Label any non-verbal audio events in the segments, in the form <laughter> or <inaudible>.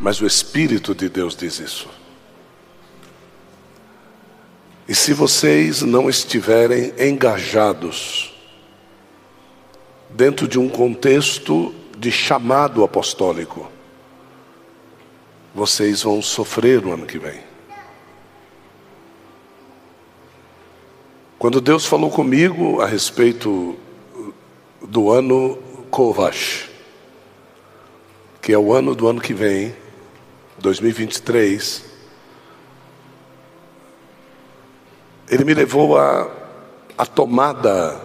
mas o Espírito de Deus diz isso. E se vocês não estiverem engajados dentro de um contexto de chamado apostólico, vocês vão sofrer no ano que vem. Quando Deus falou comigo a respeito do ano Kovash, que é o ano do ano que vem, 2023, ele me levou a, a tomada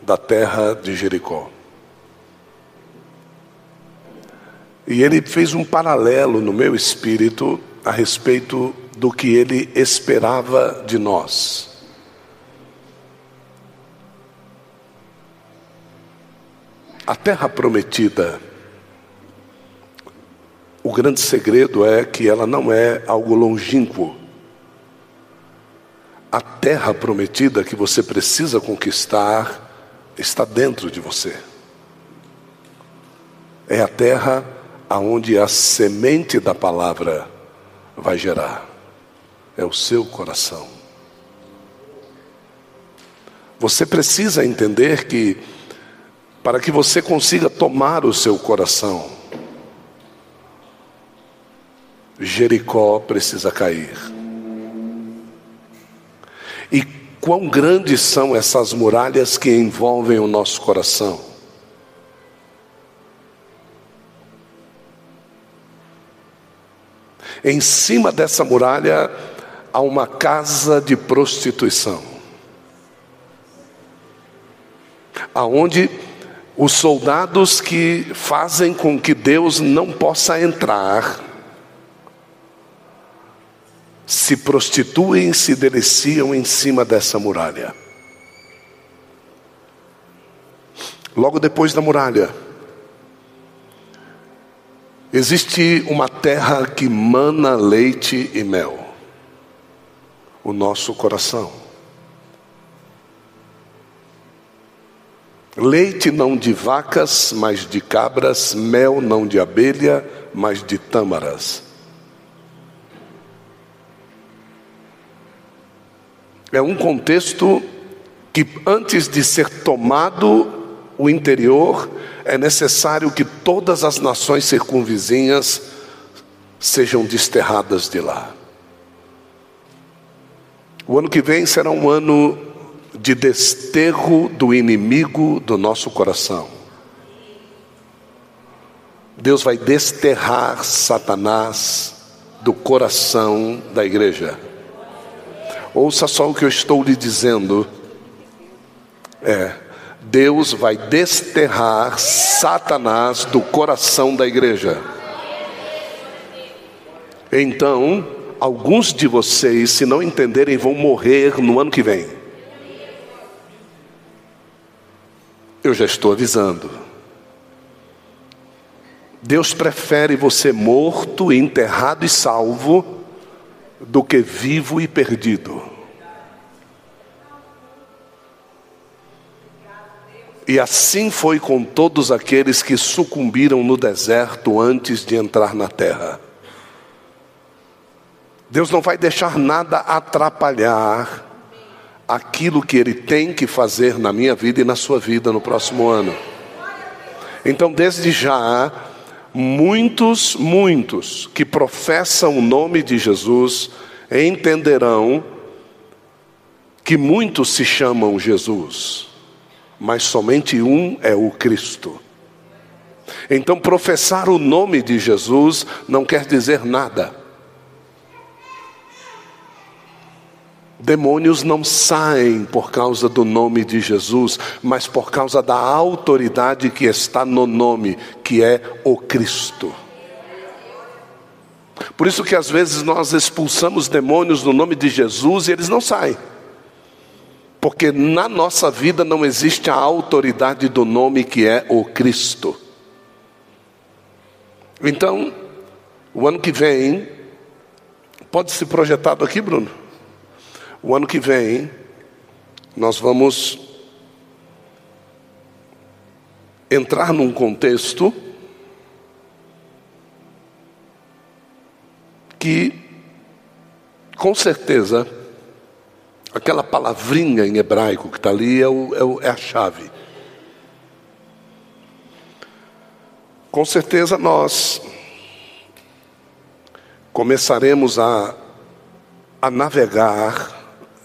da terra de Jericó. E ele fez um paralelo no meu espírito a respeito do que ele esperava de nós. A terra prometida, o grande segredo é que ela não é algo longínquo. A terra prometida que você precisa conquistar está dentro de você. É a terra aonde a semente da palavra vai gerar. É o seu coração. Você precisa entender que para que você consiga tomar o seu coração, Jericó precisa cair. E quão grandes são essas muralhas que envolvem o nosso coração? Em cima dessa muralha há uma casa de prostituição, aonde os soldados que fazem com que Deus não possa entrar, se prostituem, se deliciam em cima dessa muralha. Logo depois da muralha, existe uma terra que mana leite e mel o nosso coração. Leite não de vacas, mas de cabras, mel não de abelha, mas de tâmaras. É um contexto que, antes de ser tomado o interior, é necessário que todas as nações circunvizinhas sejam desterradas de lá. O ano que vem será um ano de desterro do inimigo do nosso coração. Deus vai desterrar Satanás do coração da igreja. Ouça só o que eu estou lhe dizendo. É, Deus vai desterrar Satanás do coração da igreja. Então, alguns de vocês, se não entenderem, vão morrer no ano que vem. Eu já estou avisando. Deus prefere você morto, enterrado e salvo do que vivo e perdido. E assim foi com todos aqueles que sucumbiram no deserto antes de entrar na terra. Deus não vai deixar nada atrapalhar aquilo que Ele tem que fazer na minha vida e na sua vida no próximo ano. Então, desde já, muitos, muitos que professam o nome de Jesus entenderão que muitos se chamam Jesus, mas somente um é o Cristo. Então, professar o nome de Jesus não quer dizer nada. Demônios não saem por causa do nome de Jesus, mas por causa da autoridade que está no nome, que é o Cristo. Por isso que às vezes nós expulsamos demônios no nome de Jesus e eles não saem. Porque na nossa vida não existe a autoridade do nome que é o Cristo. Então, o ano que vem, pode ser projetado aqui, Bruno? O ano que vem, nós vamos entrar num contexto que, com certeza, aquela palavrinha em hebraico que está ali é, o, é, o, é a chave. Com certeza nós começaremos a, a navegar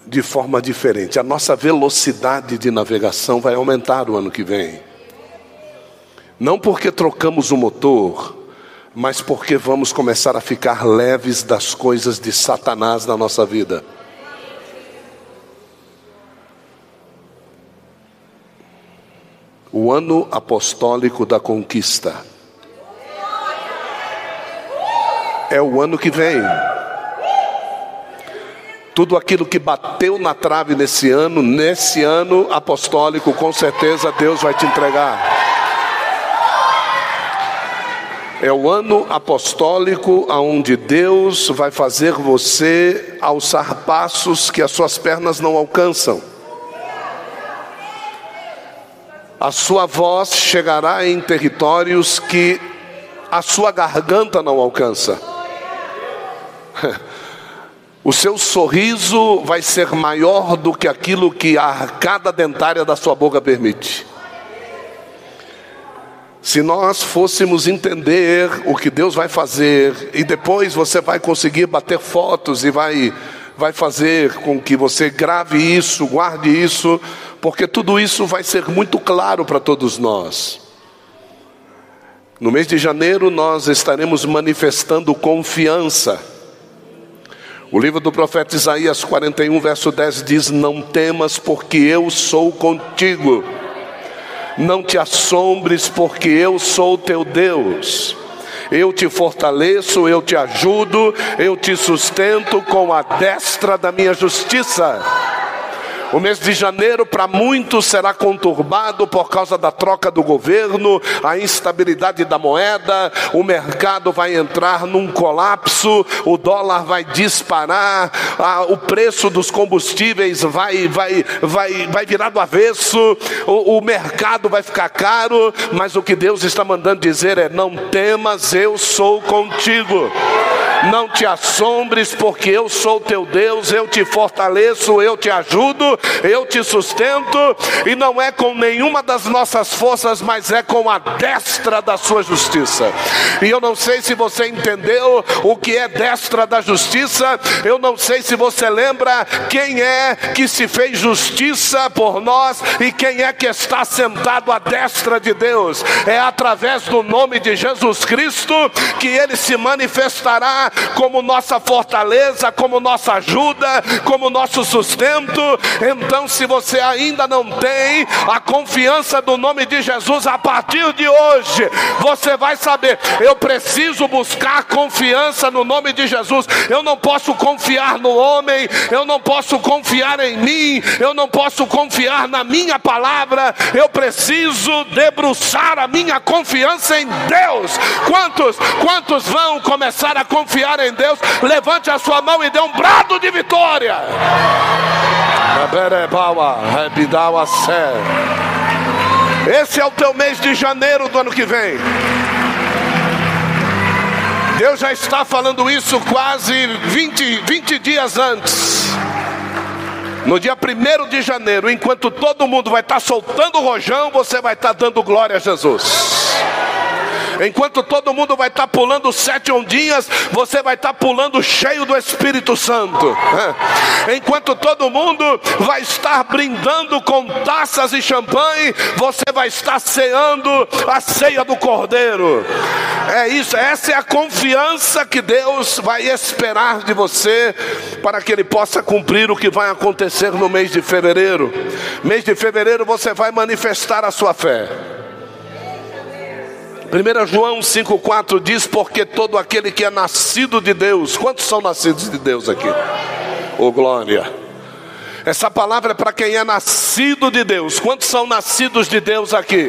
de forma diferente. A nossa velocidade de navegação vai aumentar o ano que vem. Não porque trocamos o motor, mas porque vamos começar a ficar leves das coisas de Satanás na nossa vida. O ano apostólico da conquista é o ano que vem. Tudo aquilo que bateu na trave nesse ano, nesse ano apostólico, com certeza Deus vai te entregar. É o ano apostólico onde Deus vai fazer você alçar passos que as suas pernas não alcançam. A sua voz chegará em territórios que a sua garganta não alcança. <laughs> O seu sorriso vai ser maior do que aquilo que a arcada dentária da sua boca permite. Se nós fôssemos entender o que Deus vai fazer, e depois você vai conseguir bater fotos e vai, vai fazer com que você grave isso, guarde isso, porque tudo isso vai ser muito claro para todos nós. No mês de janeiro nós estaremos manifestando confiança. O livro do profeta Isaías 41, verso 10 diz: Não temas, porque eu sou contigo. Não te assombres, porque eu sou teu Deus. Eu te fortaleço, eu te ajudo, eu te sustento com a destra da minha justiça. O mês de janeiro para muitos será conturbado por causa da troca do governo, a instabilidade da moeda, o mercado vai entrar num colapso, o dólar vai disparar, a, o preço dos combustíveis vai, vai, vai, vai virar do avesso, o, o mercado vai ficar caro, mas o que Deus está mandando dizer é: não temas, eu sou contigo. Não te assombres, porque eu sou teu Deus, eu te fortaleço, eu te ajudo, eu te sustento, e não é com nenhuma das nossas forças, mas é com a destra da sua justiça. E eu não sei se você entendeu o que é destra da justiça, eu não sei se você lembra quem é que se fez justiça por nós e quem é que está sentado à destra de Deus. É através do nome de Jesus Cristo que ele se manifestará como nossa fortaleza, como nossa ajuda, como nosso sustento. Então, se você ainda não tem a confiança do nome de Jesus, a partir de hoje, você vai saber: eu preciso buscar confiança no nome de Jesus. Eu não posso confiar no homem, eu não posso confiar em mim, eu não posso confiar na minha palavra, eu preciso debruçar a minha confiança em Deus. Quantos, quantos vão começar a confiar? Confiar em Deus, levante a sua mão e dê um brado de vitória. Esse é o teu mês de janeiro do ano que vem. Deus já está falando isso quase 20, 20 dias antes. No dia 1 de janeiro, enquanto todo mundo vai estar soltando o rojão, você vai estar dando glória a Jesus. Enquanto todo mundo vai estar tá pulando sete ondinhas, você vai estar tá pulando cheio do Espírito Santo. Enquanto todo mundo vai estar brindando com taças e champanhe, você vai estar ceando a ceia do Cordeiro. É isso, essa é a confiança que Deus vai esperar de você para que Ele possa cumprir o que vai acontecer no mês de fevereiro. Mês de fevereiro você vai manifestar a sua fé. 1 João 5,4 diz: Porque todo aquele que é nascido de Deus, quantos são nascidos de Deus aqui? Oh glória! Essa palavra é para quem é nascido de Deus. Quantos são nascidos de Deus aqui?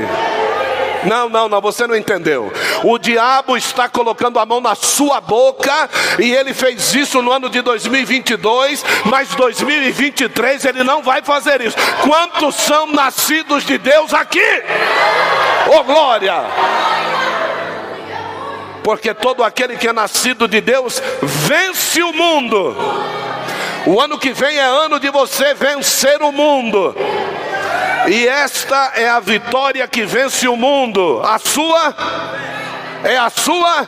Não, não, não, você não entendeu. O diabo está colocando a mão na sua boca e ele fez isso no ano de 2022, mas 2023 ele não vai fazer isso. Quantos são nascidos de Deus aqui? Oh glória! Porque todo aquele que é nascido de Deus vence o mundo. O ano que vem é ano de você vencer o mundo. E esta é a vitória que vence o mundo. A sua é a sua.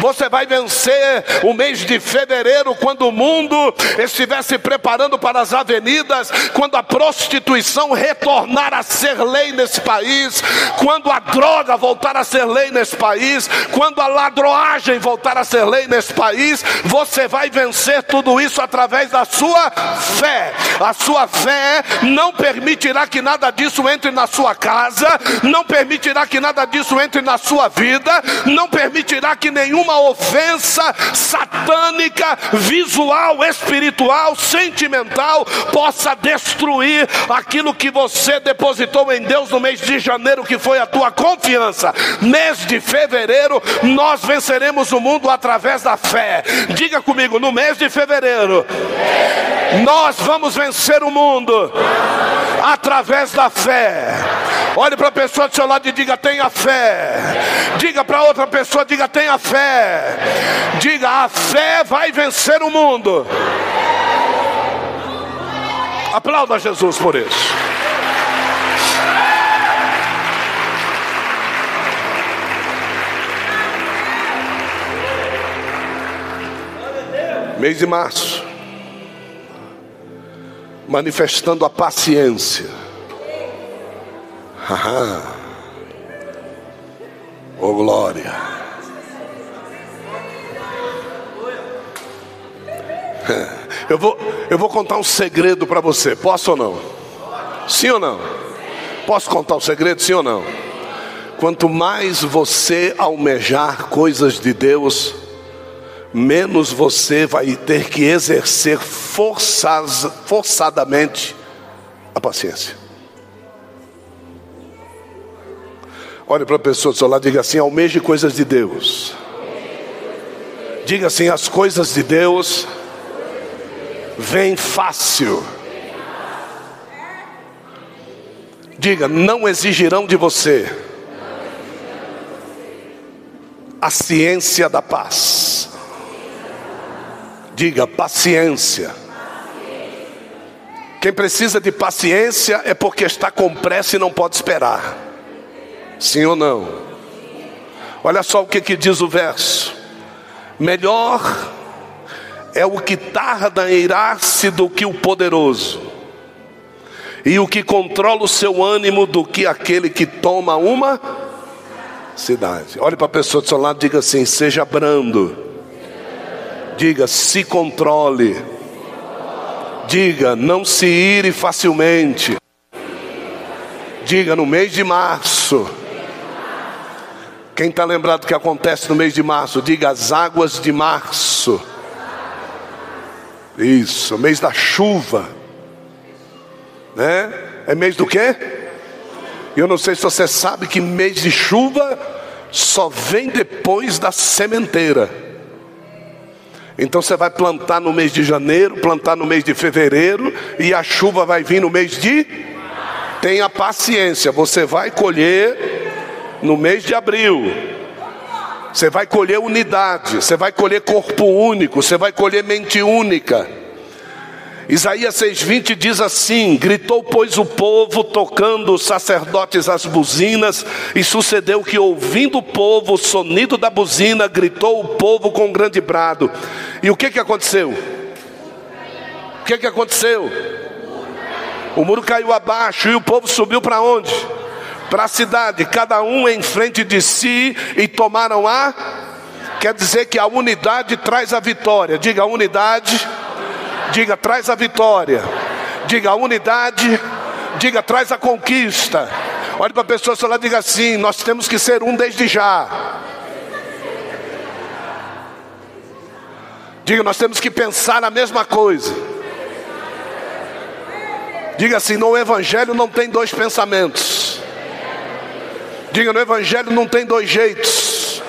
Você vai vencer o mês de fevereiro, quando o mundo estiver se preparando para as avenidas, quando a prostituição retornar a ser lei nesse país, quando a droga voltar a ser lei nesse país, quando a ladroagem voltar a ser lei nesse país, você vai vencer tudo isso através da sua fé. A sua fé não permitirá que nada disso entre na sua casa, não permitirá que nada disso entre na sua vida, não permitirá que nenhuma ofensa satânica, visual, espiritual, sentimental possa destruir aquilo que você depositou em Deus no mês de janeiro, que foi a tua confiança. Mês de fevereiro, nós venceremos o mundo através da fé. Diga comigo, no mês de fevereiro, nós vamos vencer o mundo através da fé. Olhe para a pessoa do seu lado e diga: tenha fé. Diga para outra pessoa, diga: tenha fé. Diga: a fé vai vencer o mundo. Aplauda Jesus por isso. Mês de março, manifestando a paciência. Haha. Oh glória. <laughs> Eu vou, eu vou contar um segredo para você. Posso ou não? Sim ou não? Posso contar um segredo? Sim ou não? Quanto mais você almejar coisas de Deus, menos você vai ter que exercer forças, forçadamente a paciência. Olhe para a pessoa do seu lado e diga assim: almeje coisas de Deus. Diga assim: as coisas de Deus vêm fácil. Diga, não exigirão de você a ciência da paz. Diga, paciência. Quem precisa de paciência é porque está com pressa e não pode esperar. Sim ou não? Olha só o que, que diz o verso: melhor é o que tarda em irar-se do que o poderoso, e o que controla o seu ânimo do que aquele que toma uma cidade. Olhe para a pessoa do seu lado e diga assim: seja brando, diga, se controle, diga, não se ire facilmente, diga, no mês de março quem está lembrado do que acontece no mês de março? Diga as águas de março. Isso, mês da chuva. Né? É mês do quê? Eu não sei se você sabe que mês de chuva só vem depois da sementeira. Então você vai plantar no mês de janeiro, plantar no mês de fevereiro, e a chuva vai vir no mês de. Tenha paciência, você vai colher no mês de abril, você vai colher unidade, você vai colher corpo único, você vai colher mente única. Isaías 6,20 diz assim: Gritou, pois, o povo, tocando os sacerdotes as buzinas, e sucedeu que, ouvindo o povo o sonido da buzina, gritou o povo com um grande brado. E o que, que aconteceu? O que, que aconteceu? O muro caiu abaixo e o povo subiu para onde? Para a cidade, cada um em frente de si, e tomaram a. Quer dizer que a unidade traz a vitória. Diga a unidade, diga traz a vitória. Diga a unidade, diga traz a conquista. Olhe para a pessoa só lá diga assim: nós temos que ser um desde já. Diga, nós temos que pensar a mesma coisa. Diga assim: no Evangelho não tem dois pensamentos. Diga no Evangelho não tem dois jeitos.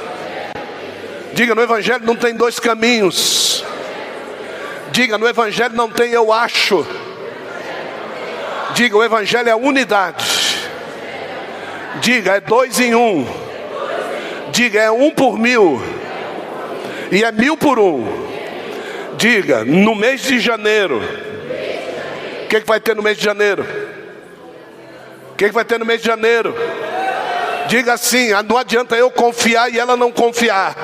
Diga no Evangelho não tem dois caminhos. Diga no Evangelho não tem eu acho. Diga o Evangelho é unidade. Diga é dois em um. Diga, é um por mil. E é mil por um. Diga, no mês de janeiro. O que, que vai ter no mês de janeiro? O que, que vai ter no mês de janeiro? Diga assim: ah, não adianta eu confiar e ela não confiar.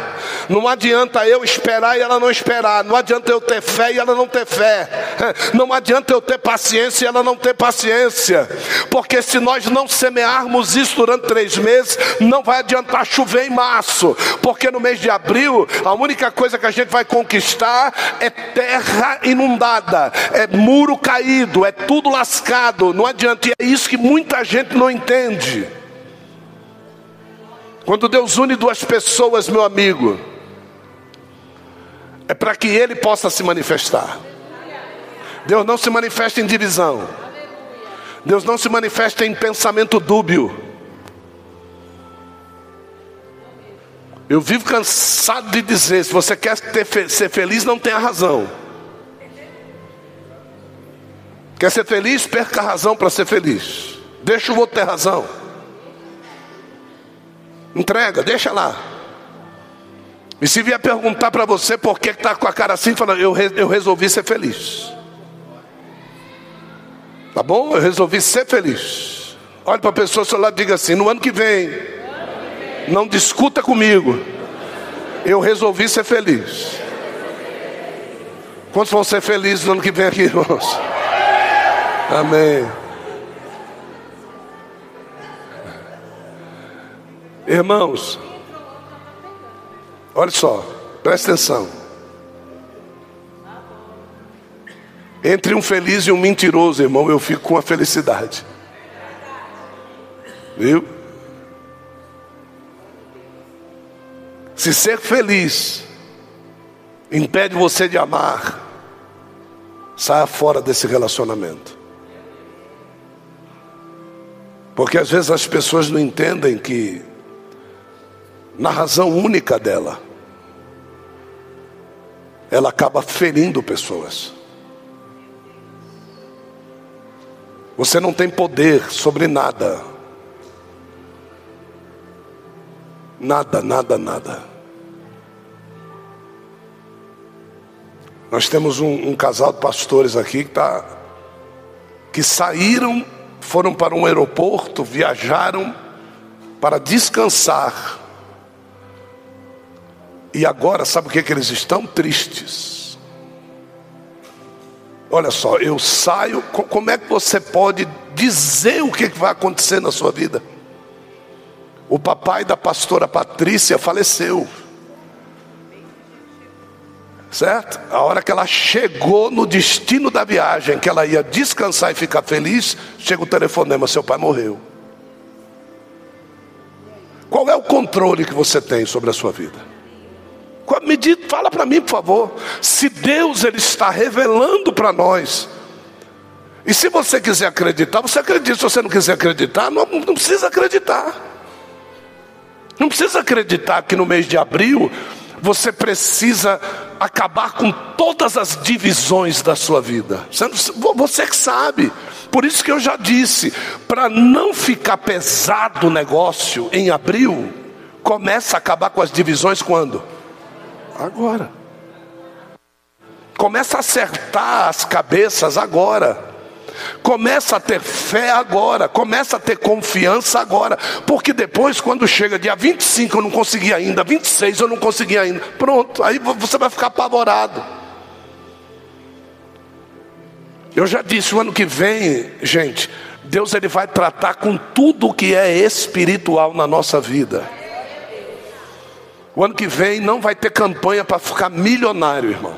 Não adianta eu esperar e ela não esperar. Não adianta eu ter fé e ela não ter fé. <laughs> Não adianta eu ter paciência e ela não ter paciência. Porque se nós não semearmos isso durante três meses, não vai adiantar chover em março. Porque no mês de abril, a única coisa que a gente vai conquistar é terra inundada, é muro caído, é tudo lascado. Não adianta. E é isso que muita gente não entende. Quando Deus une duas pessoas, meu amigo, é para que Ele possa se manifestar. Deus não se manifesta em divisão. Deus não se manifesta em pensamento dúbio. Eu vivo cansado de dizer: se você quer ter, ser feliz, não tenha razão. Quer ser feliz? Perca a razão para ser feliz. Deixa o outro ter razão. Entrega, deixa lá. E se vier perguntar para você por que está com a cara assim, fala, eu, eu resolvi ser feliz. Tá bom? Eu resolvi ser feliz. Olhe para a pessoa ao seu lado e diga assim: no ano que vem, não discuta comigo. Eu resolvi ser feliz. Quantos vão ser felizes no ano que vem aqui, irmãos? Amém. Irmãos, olha só, presta atenção. Entre um feliz e um mentiroso, irmão, eu fico com a felicidade. Viu? Se ser feliz impede você de amar, saia fora desse relacionamento. Porque às vezes as pessoas não entendem que na razão única dela, ela acaba ferindo pessoas. Você não tem poder sobre nada. Nada, nada, nada. Nós temos um, um casal de pastores aqui que, tá, que saíram, foram para um aeroporto, viajaram para descansar e agora, sabe o que, é que eles estão? Tristes. Olha só, eu saio. Como é que você pode dizer o que vai acontecer na sua vida? O papai da pastora Patrícia faleceu. Certo? A hora que ela chegou no destino da viagem, que ela ia descansar e ficar feliz, chega o telefonema: seu pai morreu. Qual é o controle que você tem sobre a sua vida? Me diz, fala para mim, por favor. Se Deus ele está revelando para nós. E se você quiser acreditar, você acredita. Se você não quiser acreditar, não, não precisa acreditar. Não precisa acreditar que no mês de abril você precisa acabar com todas as divisões da sua vida. Você, que sabe. Por isso que eu já disse, para não ficar pesado o negócio em abril, começa a acabar com as divisões quando? Agora. Começa a acertar as cabeças agora. Começa a ter fé agora, começa a ter confiança agora, porque depois, quando chega dia 25, eu não consegui ainda, 26 eu não consegui ainda, pronto, aí você vai ficar apavorado. Eu já disse, o ano que vem, gente, Deus ele vai tratar com tudo que é espiritual na nossa vida. O ano que vem não vai ter campanha para ficar milionário, irmão.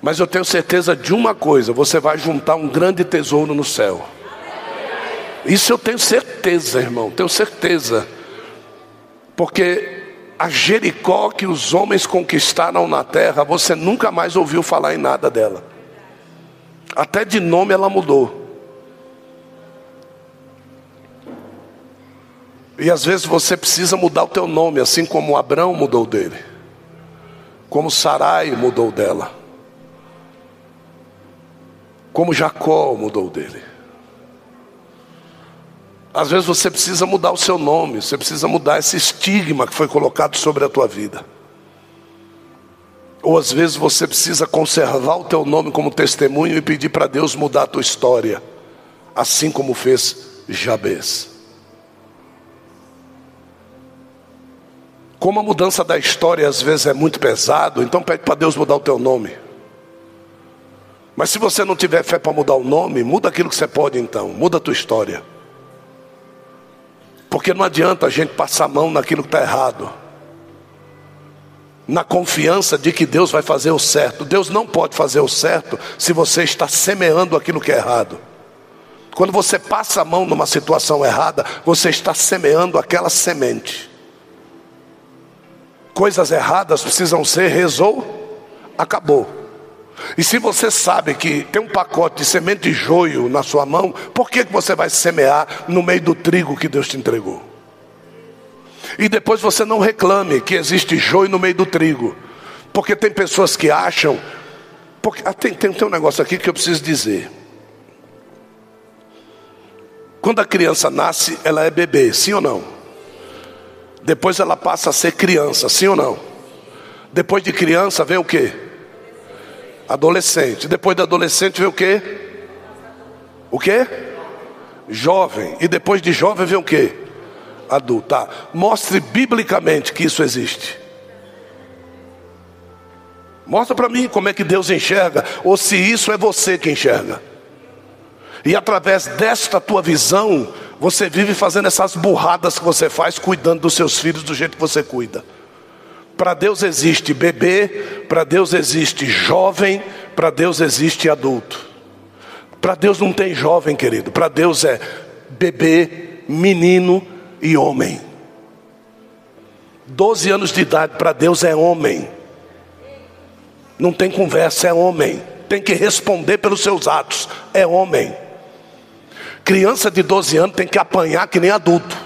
Mas eu tenho certeza de uma coisa: você vai juntar um grande tesouro no céu. Isso eu tenho certeza, irmão, tenho certeza. Porque a Jericó que os homens conquistaram na terra, você nunca mais ouviu falar em nada dela. Até de nome ela mudou. E às vezes você precisa mudar o teu nome, assim como Abraão mudou dele. Como Sarai mudou dela. Como Jacó mudou dele. Às vezes você precisa mudar o seu nome, você precisa mudar esse estigma que foi colocado sobre a tua vida. Ou às vezes você precisa conservar o teu nome como testemunho e pedir para Deus mudar a tua história, assim como fez Jabez. Como a mudança da história às vezes é muito pesado, então pede para Deus mudar o teu nome. Mas se você não tiver fé para mudar o nome, muda aquilo que você pode então, muda a tua história. Porque não adianta a gente passar a mão naquilo que está errado. Na confiança de que Deus vai fazer o certo. Deus não pode fazer o certo se você está semeando aquilo que é errado. Quando você passa a mão numa situação errada, você está semeando aquela semente. Coisas erradas precisam ser resol, acabou. E se você sabe que tem um pacote de semente de joio na sua mão, por que, que você vai semear no meio do trigo que Deus te entregou? E depois você não reclame que existe joio no meio do trigo, porque tem pessoas que acham. Porque, ah, tem, tem, tem um negócio aqui que eu preciso dizer. Quando a criança nasce, ela é bebê, sim ou não? Depois ela passa a ser criança, sim ou não? Depois de criança vem o que? Adolescente. Depois de adolescente vem o que? O que? Jovem. E depois de jovem vem o que? Adulto. Tá. Mostre biblicamente que isso existe. Mostra para mim como é que Deus enxerga, ou se isso é você que enxerga. E através desta tua visão, você vive fazendo essas burradas que você faz, cuidando dos seus filhos do jeito que você cuida. Para Deus existe bebê, para Deus existe jovem, para Deus existe adulto. Para Deus não tem jovem, querido. Para Deus é bebê, menino e homem. Doze anos de idade para Deus é homem. Não tem conversa, é homem. Tem que responder pelos seus atos, é homem. Criança de 12 anos tem que apanhar que nem adulto.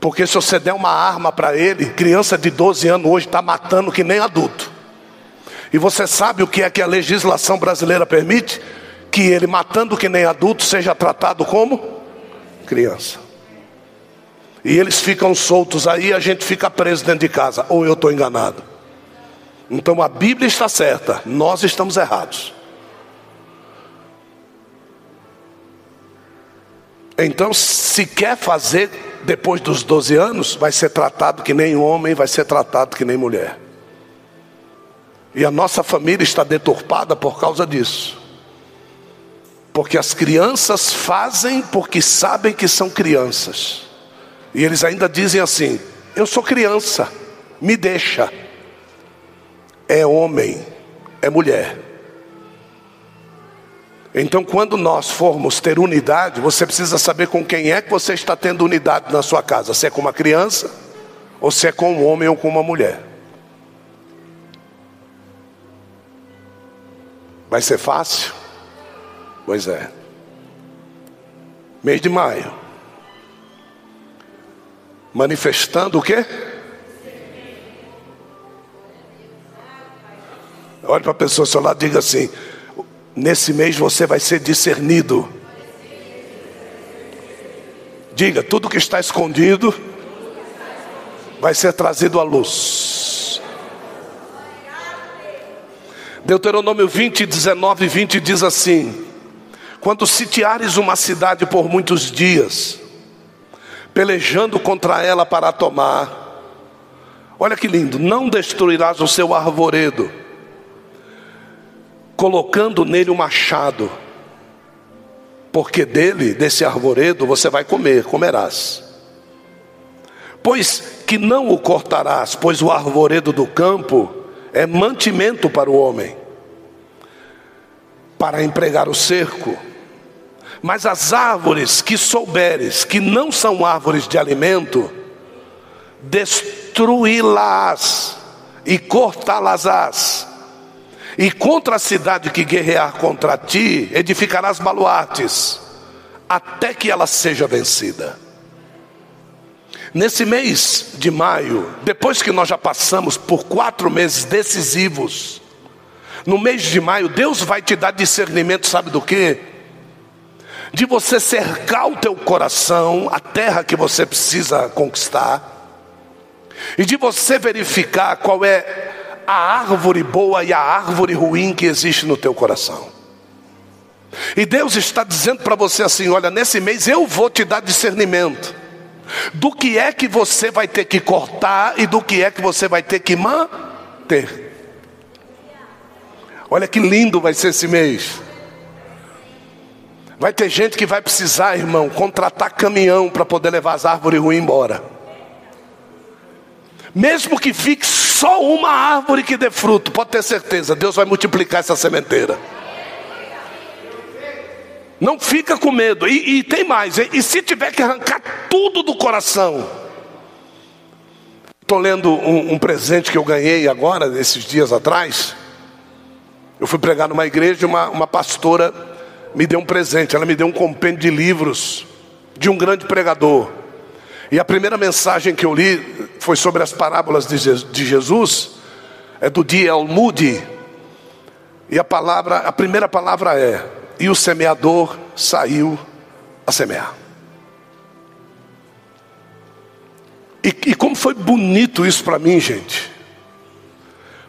Porque se você der uma arma para ele, criança de 12 anos hoje está matando que nem adulto. E você sabe o que é que a legislação brasileira permite? Que ele matando que nem adulto seja tratado como criança. E eles ficam soltos aí, a gente fica preso dentro de casa. Ou eu estou enganado. Então a Bíblia está certa, nós estamos errados. Então, se quer fazer depois dos 12 anos, vai ser tratado que nem homem, vai ser tratado que nem mulher. E a nossa família está deturpada por causa disso. Porque as crianças fazem porque sabem que são crianças. E eles ainda dizem assim: Eu sou criança, me deixa. É homem, é mulher. Então, quando nós formos ter unidade, você precisa saber com quem é que você está tendo unidade na sua casa: se é com uma criança, ou se é com um homem ou com uma mulher. Vai ser fácil? Pois é. Mês de maio. Manifestando o quê? Olhe para a pessoa ao seu lado diga assim: Nesse mês você vai ser discernido. Diga, tudo que está escondido vai ser trazido à luz. Deuteronômio 20, 19 e 20 diz assim: Quando sitiares uma cidade por muitos dias, pelejando contra ela para tomar, olha que lindo, não destruirás o seu arvoredo colocando nele o um machado, porque dele, desse arvoredo, você vai comer, comerás. Pois que não o cortarás, pois o arvoredo do campo é mantimento para o homem, para empregar o cerco. Mas as árvores que souberes que não são árvores de alimento, destruí-las e cortá-las-ás e contra a cidade que guerrear contra ti, edificarás baluartes, até que ela seja vencida. Nesse mês de maio, depois que nós já passamos por quatro meses decisivos, no mês de maio, Deus vai te dar discernimento, sabe do que? de você cercar o teu coração, a terra que você precisa conquistar, e de você verificar qual é a árvore boa e a árvore ruim que existe no teu coração. E Deus está dizendo para você assim: olha, nesse mês eu vou te dar discernimento do que é que você vai ter que cortar e do que é que você vai ter que manter. Olha que lindo vai ser esse mês. Vai ter gente que vai precisar, irmão, contratar caminhão para poder levar as árvores ruins embora. Mesmo que fique só uma árvore que dê fruto, pode ter certeza, Deus vai multiplicar essa sementeira. Não fica com medo. E, e tem mais, e, e se tiver que arrancar tudo do coração. Estou lendo um, um presente que eu ganhei agora, esses dias atrás. Eu fui pregar numa igreja e uma, uma pastora me deu um presente. Ela me deu um compêndio de livros de um grande pregador. E a primeira mensagem que eu li foi sobre as parábolas de Jesus, é do D.L. Moody. E a palavra, a primeira palavra é: e o semeador saiu a semear. E, e como foi bonito isso para mim, gente.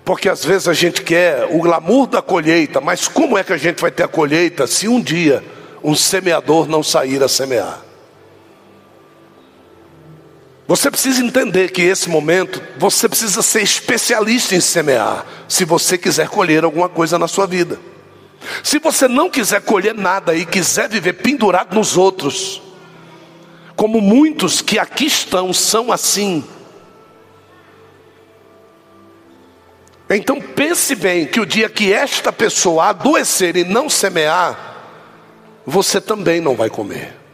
Porque às vezes a gente quer o glamour da colheita, mas como é que a gente vai ter a colheita se um dia um semeador não sair a semear? Você precisa entender que esse momento você precisa ser especialista em semear, se você quiser colher alguma coisa na sua vida. Se você não quiser colher nada e quiser viver pendurado nos outros, como muitos que aqui estão são assim, Então pense bem que o dia que esta pessoa adoecer e não semear, você também não vai comer.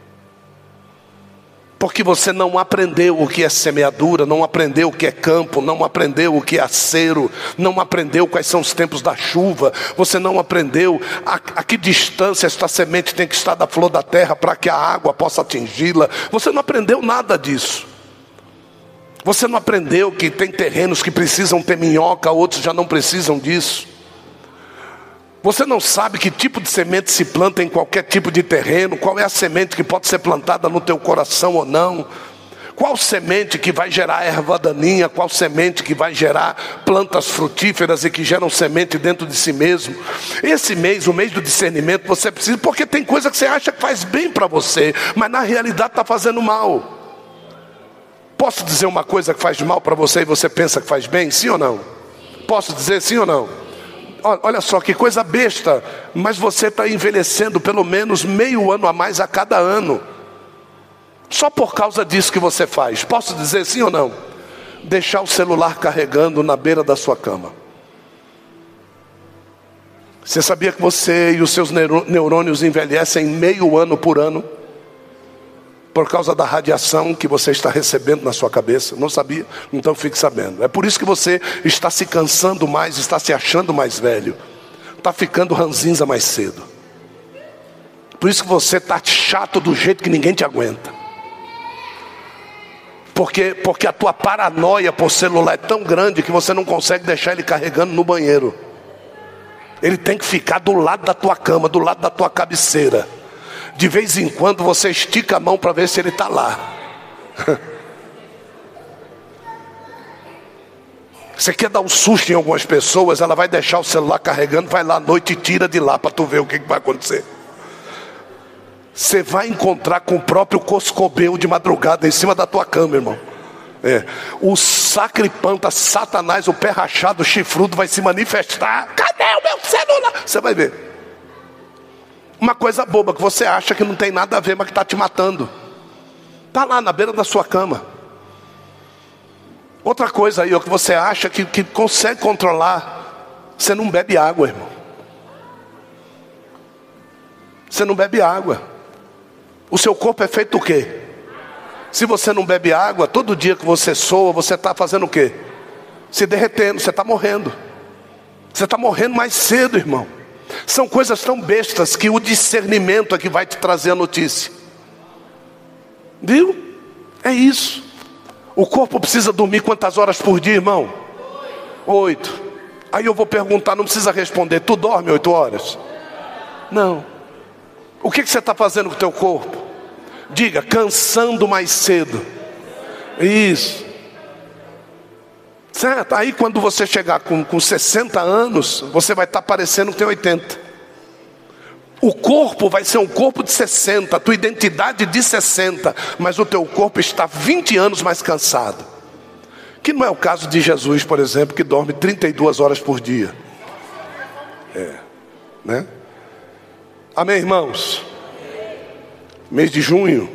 Porque você não aprendeu o que é semeadura, não aprendeu o que é campo, não aprendeu o que é acero, não aprendeu quais são os tempos da chuva, você não aprendeu a, a que distância esta semente tem que estar da flor da terra para que a água possa atingi-la. Você não aprendeu nada disso. Você não aprendeu que tem terrenos que precisam ter minhoca, outros já não precisam disso? Você não sabe que tipo de semente se planta em qualquer tipo de terreno? Qual é a semente que pode ser plantada no teu coração ou não? Qual semente que vai gerar erva daninha? Qual semente que vai gerar plantas frutíferas e que geram semente dentro de si mesmo? Esse mês, o mês do discernimento, você precisa, porque tem coisa que você acha que faz bem para você, mas na realidade está fazendo mal. Posso dizer uma coisa que faz mal para você e você pensa que faz bem? Sim ou não? Posso dizer sim ou não? Olha só que coisa besta, mas você está envelhecendo pelo menos meio ano a mais a cada ano. Só por causa disso que você faz. Posso dizer sim ou não? Deixar o celular carregando na beira da sua cama. Você sabia que você e os seus neurônios envelhecem meio ano por ano? Por causa da radiação que você está recebendo na sua cabeça. Não sabia? Então fique sabendo. É por isso que você está se cansando mais, está se achando mais velho, está ficando ranzinza mais cedo. Por isso que você está chato do jeito que ninguém te aguenta. Porque, porque a tua paranoia por celular é tão grande que você não consegue deixar ele carregando no banheiro. Ele tem que ficar do lado da tua cama, do lado da tua cabeceira. De vez em quando você estica a mão para ver se ele está lá. <laughs> Você quer dar um susto em algumas pessoas, ela vai deixar o celular carregando, vai lá à noite e tira de lá para tu ver o que, que vai acontecer. Você vai encontrar com o próprio Coscobeu de madrugada em cima da tua cama, irmão. É. O sacripanta, Satanás, o pé rachado, o chifrudo vai se manifestar. Cadê o meu celular? Você vai ver uma coisa boba que você acha que não tem nada a ver, mas que está te matando. Está lá na beira da sua cama. Outra coisa aí, o que você acha que, que consegue controlar, você não bebe água, irmão. Você não bebe água. O seu corpo é feito o quê? Se você não bebe água, todo dia que você soa, você está fazendo o quê? Se derretendo, você está morrendo. Você está morrendo mais cedo, irmão. São coisas tão bestas que o discernimento é que vai te trazer a notícia. Viu? É isso. O corpo precisa dormir quantas horas por dia, irmão? Oito. Aí eu vou perguntar, não precisa responder. Tu dorme oito horas? Não. O que, que você está fazendo com o teu corpo? Diga, cansando mais cedo. Isso. Certo? Aí quando você chegar com, com 60 anos, você vai estar tá parecendo que tem 80. O corpo vai ser um corpo de 60, a tua identidade de 60, mas o teu corpo está 20 anos mais cansado. Que não é o caso de Jesus, por exemplo, que dorme 32 horas por dia. É, né? Amém, irmãos? Mês de junho.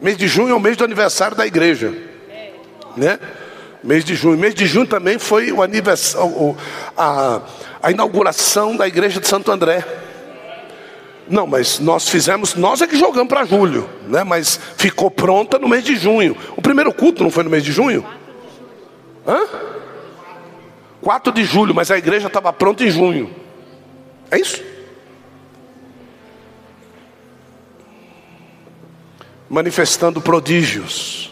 Mês de junho é o mês do aniversário da igreja. Né? Mês de junho. Mês de junho também foi o aniversário, a, a inauguração da igreja de Santo André. Não, mas nós fizemos, nós é que jogamos para julho, né? Mas ficou pronta no mês de junho. O primeiro culto não foi no mês de junho? Hã? 4 de julho, mas a igreja estava pronta em junho. É isso? Manifestando prodígios.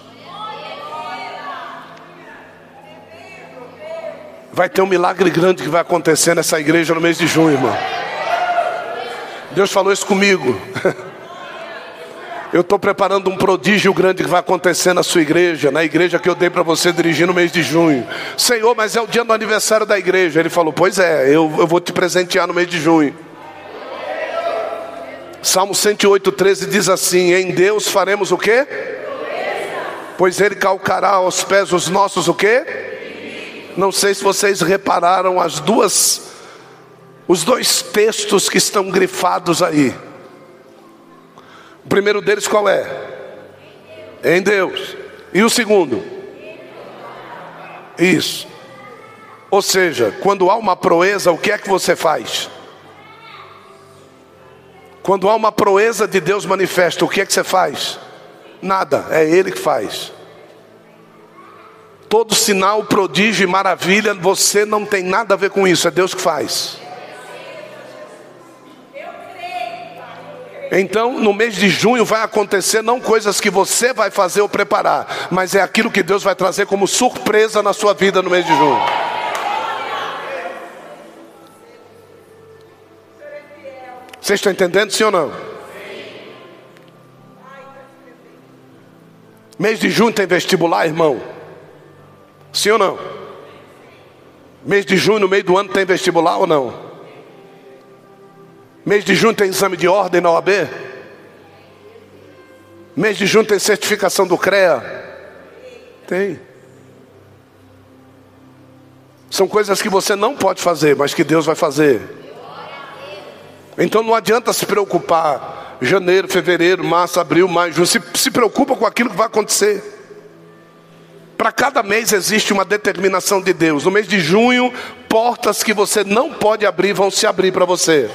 Vai ter um milagre grande que vai acontecer nessa igreja no mês de junho, irmão. Deus falou isso comigo. <laughs> Eu estou preparando um prodígio grande que vai acontecer na sua igreja, na igreja que eu dei para você dirigir no mês de junho. Senhor, mas é o dia do aniversário da igreja. Ele falou: Pois é, eu, eu vou te presentear no mês de junho. Salmo 108, 13 diz assim: Em Deus faremos o quê? Pois Ele calcará aos pés os nossos o quê? Não sei se vocês repararam as duas os dois textos que estão grifados aí. O primeiro deles qual é? Em Deus. E o segundo? Isso. Ou seja, quando há uma proeza, o que é que você faz? Quando há uma proeza de Deus manifesta, o que é que você faz? Nada, é Ele que faz. Todo sinal, prodígio e maravilha, você não tem nada a ver com isso, é Deus que faz. Então, no mês de junho vai acontecer não coisas que você vai fazer ou preparar, mas é aquilo que Deus vai trazer como surpresa na sua vida no mês de junho. Vocês estão entendendo, sim ou não? Mês de junho tem vestibular, irmão? Sim ou não? Mês de junho, no meio do ano, tem vestibular ou não? Mês de junho tem exame de ordem na OAB? Mês de junho tem certificação do CREA? Tem. São coisas que você não pode fazer, mas que Deus vai fazer. Então não adianta se preocupar. Janeiro, fevereiro, março, abril, maio, junho. Se, se preocupa com aquilo que vai acontecer. Para cada mês existe uma determinação de Deus. No mês de junho, portas que você não pode abrir vão se abrir para você.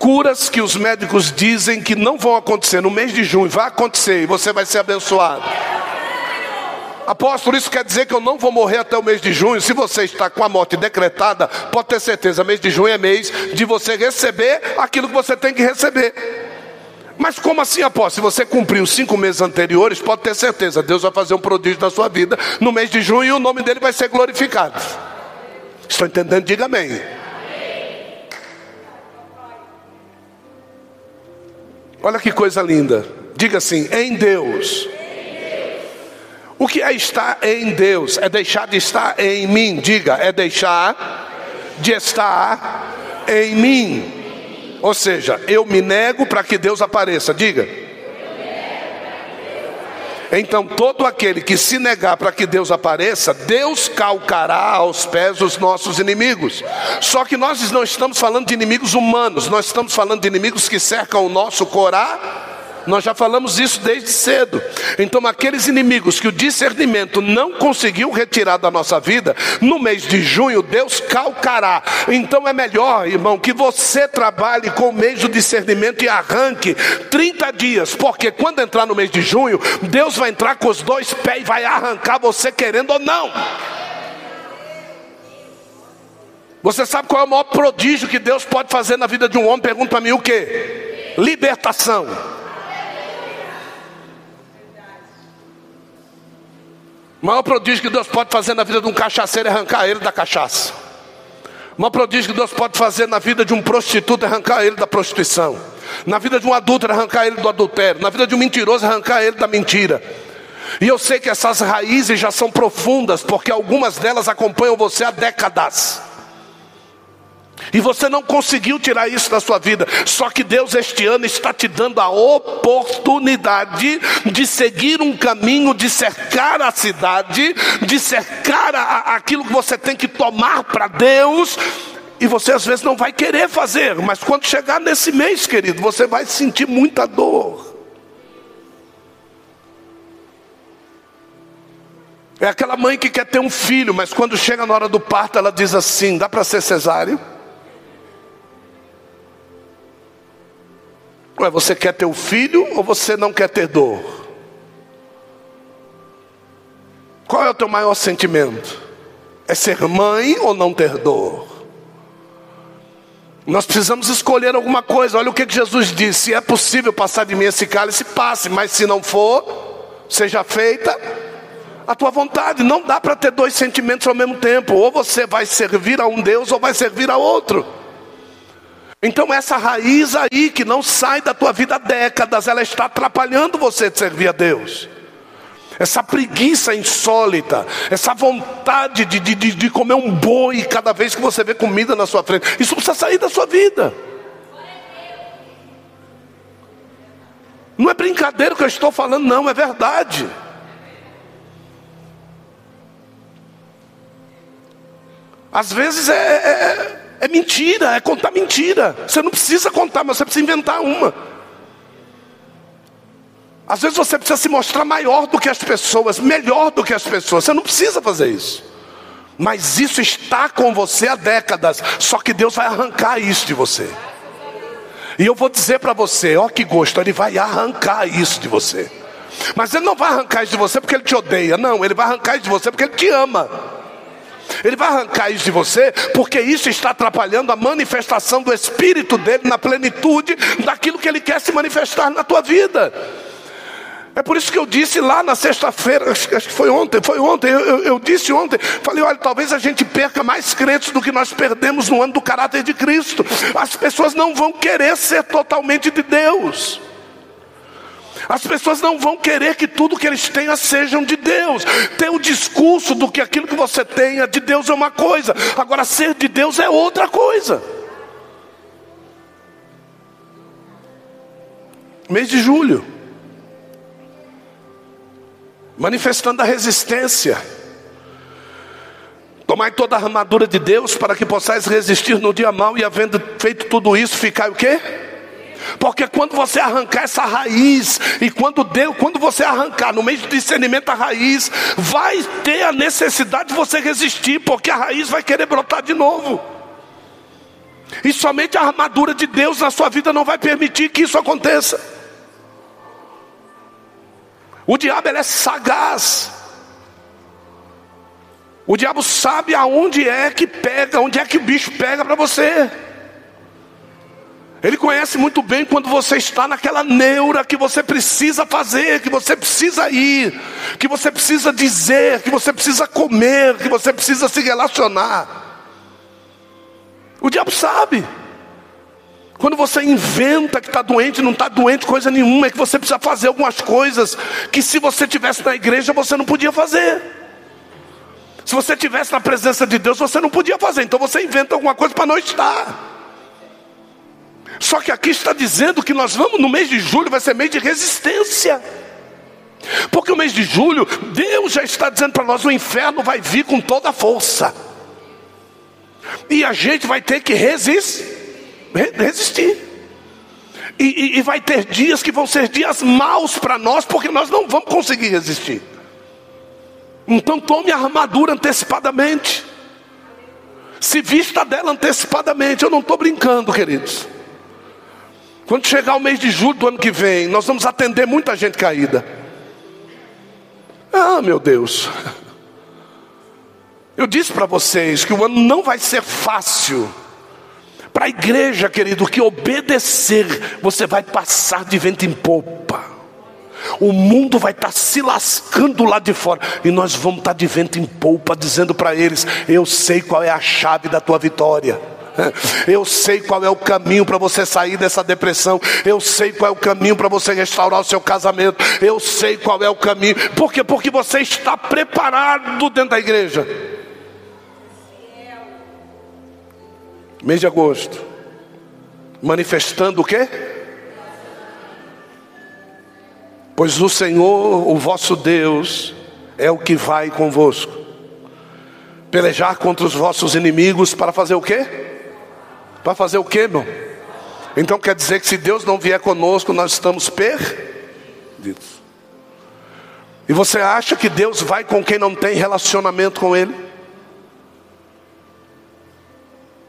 curas que os médicos dizem que não vão acontecer no mês de junho, vai acontecer e você vai ser abençoado. Apóstolo, isso quer dizer que eu não vou morrer até o mês de junho. Se você está com a morte decretada, pode ter certeza, mês de junho é mês de você receber aquilo que você tem que receber. Mas como assim, apóstolo? Se você cumprir os cinco meses anteriores, pode ter certeza, Deus vai fazer um prodígio na sua vida no mês de junho e o nome dele vai ser glorificado. Estou entendendo? Diga amém. Olha que coisa linda. Diga assim: em Deus. O que é estar em Deus? É deixar de estar em mim. Diga, é deixar de estar em mim. Ou seja, eu me nego para que Deus apareça. Diga. Então, todo aquele que se negar para que Deus apareça, Deus calcará aos pés os nossos inimigos. Só que nós não estamos falando de inimigos humanos, nós estamos falando de inimigos que cercam o nosso coração nós já falamos isso desde cedo. Então, aqueles inimigos que o discernimento não conseguiu retirar da nossa vida, no mês de junho, Deus calcará. Então, é melhor, irmão, que você trabalhe com o mês do discernimento e arranque 30 dias, porque quando entrar no mês de junho, Deus vai entrar com os dois pés e vai arrancar você querendo ou não. Você sabe qual é o maior prodígio que Deus pode fazer na vida de um homem? Pergunta para mim o que? Libertação. O maior prodígio que Deus pode fazer na vida de um cachaceiro é arrancar ele da cachaça. Uma prodígio que Deus pode fazer na vida de um prostituto é arrancar ele da prostituição. Na vida de um adulto é arrancar ele do adultério. Na vida de um mentiroso é arrancar ele da mentira. E eu sei que essas raízes já são profundas, porque algumas delas acompanham você há décadas. E você não conseguiu tirar isso da sua vida. Só que Deus este ano está te dando a oportunidade de seguir um caminho, de cercar a cidade, de cercar a, aquilo que você tem que tomar para Deus. E você às vezes não vai querer fazer, mas quando chegar nesse mês, querido, você vai sentir muita dor. É aquela mãe que quer ter um filho, mas quando chega na hora do parto, ela diz assim: dá para ser cesáreo? Ué, você quer ter o filho ou você não quer ter dor? Qual é o teu maior sentimento? É ser mãe ou não ter dor? Nós precisamos escolher alguma coisa. Olha o que Jesus disse: se é possível passar de mim esse cálice, passe, mas se não for, seja feita a tua vontade. Não dá para ter dois sentimentos ao mesmo tempo. Ou você vai servir a um Deus ou vai servir a outro. Então essa raiz aí que não sai da tua vida há décadas, ela está atrapalhando você de servir a Deus. Essa preguiça insólita, essa vontade de, de, de comer um boi cada vez que você vê comida na sua frente, isso precisa sair da sua vida. Não é brincadeira que eu estou falando, não, é verdade. Às vezes é, é, é mentira, é contar mentira. Você não precisa contar, mas você precisa inventar uma. Às vezes você precisa se mostrar maior do que as pessoas, melhor do que as pessoas. Você não precisa fazer isso. Mas isso está com você há décadas. Só que Deus vai arrancar isso de você. E eu vou dizer para você, ó que gosto, Ele vai arrancar isso de você. Mas Ele não vai arrancar isso de você porque Ele te odeia. Não, Ele vai arrancar isso de você porque Ele te ama. Ele vai arrancar isso de você, porque isso está atrapalhando a manifestação do Espírito dele na plenitude daquilo que ele quer se manifestar na tua vida. É por isso que eu disse lá na sexta-feira, acho, que foi ontem, foi ontem, eu, eu, disse ontem, falei, olha, talvez a gente perca mais crentes do que nós perdemos no ano do caráter de Cristo. As pessoas não vão querer ser totalmente de Deus. As pessoas não vão querer que tudo que eles tenham sejam de Deus. Ter o discurso do que aquilo que você tenha de Deus é uma coisa, agora ser de Deus é outra coisa. Mês de julho, manifestando a resistência. Tomai toda a armadura de Deus para que possais resistir no dia mau e havendo feito tudo isso, ficar o quê? Porque quando você arrancar essa raiz, e quando Deus, quando você arrancar no meio do discernimento a raiz, vai ter a necessidade de você resistir, porque a raiz vai querer brotar de novo. E somente a armadura de Deus na sua vida não vai permitir que isso aconteça. O diabo é sagaz. O diabo sabe aonde é que pega, onde é que o bicho pega para você. Ele conhece muito bem quando você está naquela neura que você precisa fazer, que você precisa ir, que você precisa dizer, que você precisa comer, que você precisa se relacionar. O diabo sabe. Quando você inventa que está doente, não está doente coisa nenhuma, é que você precisa fazer algumas coisas que se você tivesse na igreja você não podia fazer. Se você tivesse na presença de Deus você não podia fazer, então você inventa alguma coisa para não estar. Só que aqui está dizendo que nós vamos no mês de julho, vai ser mês de resistência. Porque o mês de julho, Deus já está dizendo para nós: o inferno vai vir com toda a força. E a gente vai ter que resistir. resistir. E, e, e vai ter dias que vão ser dias maus para nós, porque nós não vamos conseguir resistir. Então tome a armadura antecipadamente. Se vista dela antecipadamente. Eu não estou brincando, queridos. Quando chegar o mês de julho do ano que vem, nós vamos atender muita gente caída. Ah, meu Deus. Eu disse para vocês que o ano não vai ser fácil. Para a igreja, querido, que obedecer, você vai passar de vento em popa. O mundo vai estar se lascando lá de fora. E nós vamos estar de vento em polpa, dizendo para eles: Eu sei qual é a chave da tua vitória. <laughs> Eu sei qual é o caminho para você sair dessa depressão. Eu sei qual é o caminho para você restaurar o seu casamento. Eu sei qual é o caminho. Por quê? Porque você está preparado dentro da igreja. Mês de agosto. Manifestando o quê? Pois o Senhor, o vosso Deus, é o que vai convosco. Pelejar contra os vossos inimigos para fazer o quê? Para fazer o quê, irmão? Então quer dizer que se Deus não vier conosco, nós estamos perdidos. E você acha que Deus vai com quem não tem relacionamento com Ele?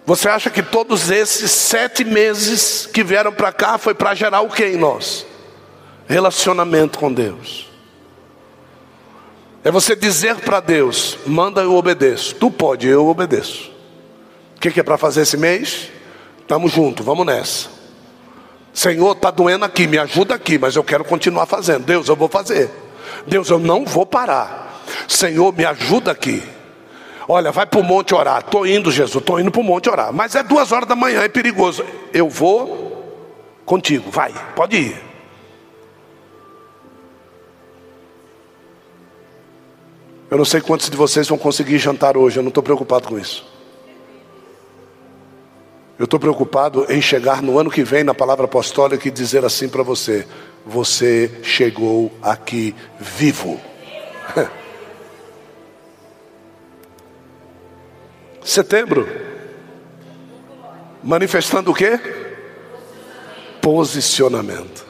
Você acha que todos esses sete meses que vieram para cá foi para gerar o que em nós? Relacionamento com Deus. É você dizer para Deus: manda eu obedeço. Tu pode, eu obedeço. O que, que é para fazer esse mês? Estamos juntos, vamos nessa. Senhor, está doendo aqui, me ajuda aqui, mas eu quero continuar fazendo. Deus, eu vou fazer. Deus, eu não vou parar. Senhor, me ajuda aqui. Olha, vai para o monte orar. Estou indo, Jesus, estou indo para o monte orar. Mas é duas horas da manhã, é perigoso. Eu vou contigo, vai, pode ir. Eu não sei quantos de vocês vão conseguir jantar hoje, eu não estou preocupado com isso. Eu estou preocupado em chegar no ano que vem na palavra apostólica e dizer assim para você: você chegou aqui vivo. <laughs> Setembro. Manifestando o quê? Posicionamento.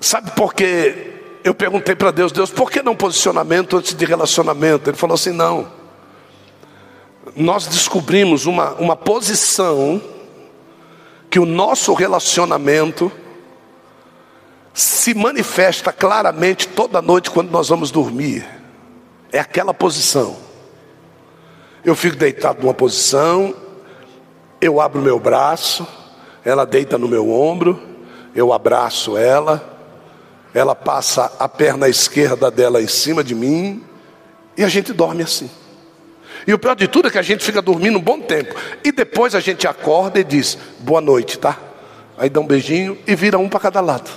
Sabe por que eu perguntei para Deus, Deus, por que não posicionamento antes de relacionamento? Ele falou assim: não. Nós descobrimos uma, uma posição que o nosso relacionamento se manifesta claramente toda noite quando nós vamos dormir. É aquela posição. Eu fico deitado numa posição, eu abro meu braço, ela deita no meu ombro, eu abraço ela, ela passa a perna esquerda dela em cima de mim, e a gente dorme assim. E o pior de tudo é que a gente fica dormindo um bom tempo, e depois a gente acorda e diz: boa noite, tá? Aí dá um beijinho e vira um para cada lado.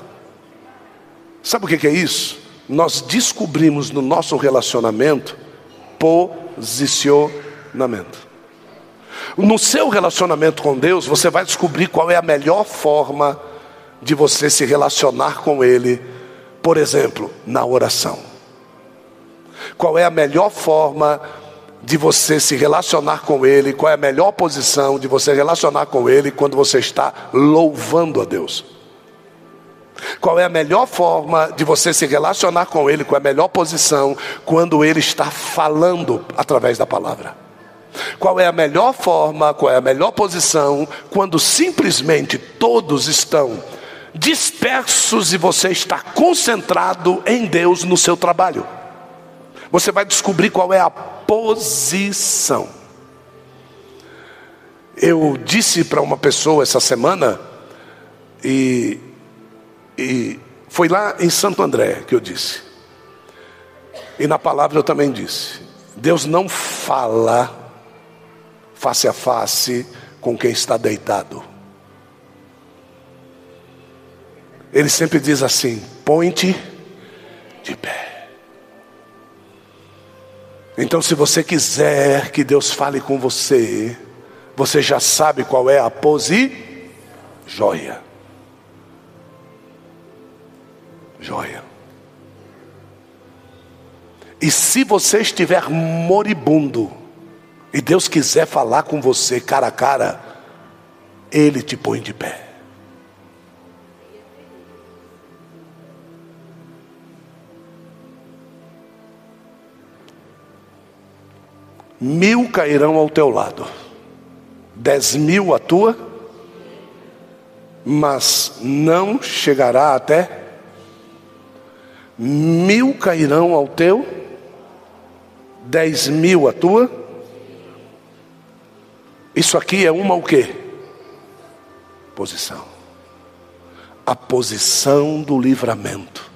Sabe o que é isso? nós descobrimos no nosso relacionamento posicionamento. No seu relacionamento com Deus, você vai descobrir qual é a melhor forma de você se relacionar com Ele, por exemplo, na oração. Qual é a melhor forma de você se relacionar com Ele, qual é a melhor posição de você relacionar com Ele quando você está louvando a Deus. Qual é a melhor forma de você se relacionar com Ele, qual é a melhor posição quando Ele está falando através da palavra? Qual é a melhor forma, qual é a melhor posição quando simplesmente todos estão dispersos e você está concentrado em Deus no seu trabalho? Você vai descobrir qual é a posição. Eu disse para uma pessoa essa semana, e e foi lá em Santo André que eu disse. E na palavra eu também disse: Deus não fala face a face com quem está deitado. Ele sempre diz assim: põe-te de pé. Então, se você quiser que Deus fale com você, você já sabe qual é a pose joia. joia. E se você estiver moribundo, e Deus quiser falar com você cara a cara, Ele te põe de pé. Mil cairão ao teu lado, dez mil à tua, mas não chegará até mil cairão ao teu, dez mil à tua. Isso aqui é uma o quê? Posição. a posição do livramento.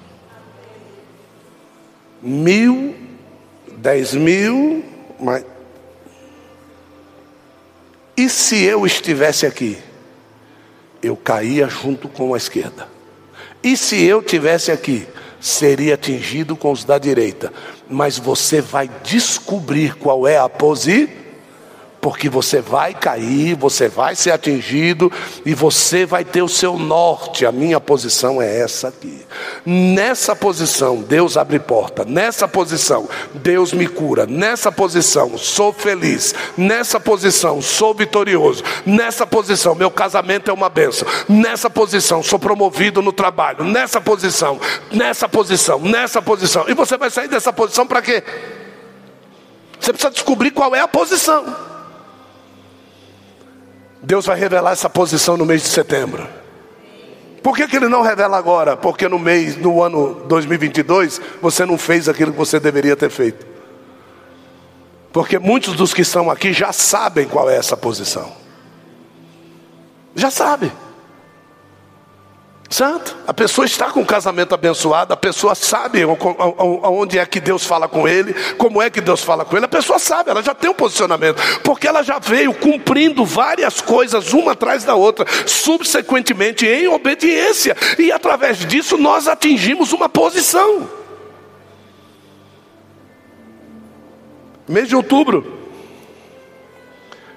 Mil, dez mil, mas. E se eu estivesse aqui? Eu caía junto com a esquerda. E se eu tivesse aqui? Seria atingido com os da direita. Mas você vai descobrir qual é a posição porque você vai cair, você vai ser atingido e você vai ter o seu norte. A minha posição é essa aqui. Nessa posição, Deus abre porta. Nessa posição, Deus me cura. Nessa posição, sou feliz. Nessa posição, sou vitorioso. Nessa posição, meu casamento é uma benção. Nessa posição, sou promovido no trabalho. Nessa posição, nessa posição, nessa posição. E você vai sair dessa posição para quê? Você precisa descobrir qual é a posição. Deus vai revelar essa posição no mês de setembro. Por que, que ele não revela agora? Porque no mês, no ano 2022, você não fez aquilo que você deveria ter feito. Porque muitos dos que estão aqui já sabem qual é essa posição. Já sabem. Santo, a pessoa está com o casamento abençoado, a pessoa sabe onde é que Deus fala com ele, como é que Deus fala com ele, a pessoa sabe, ela já tem um posicionamento, porque ela já veio cumprindo várias coisas, uma atrás da outra, subsequentemente em obediência, e através disso nós atingimos uma posição. Mês de outubro,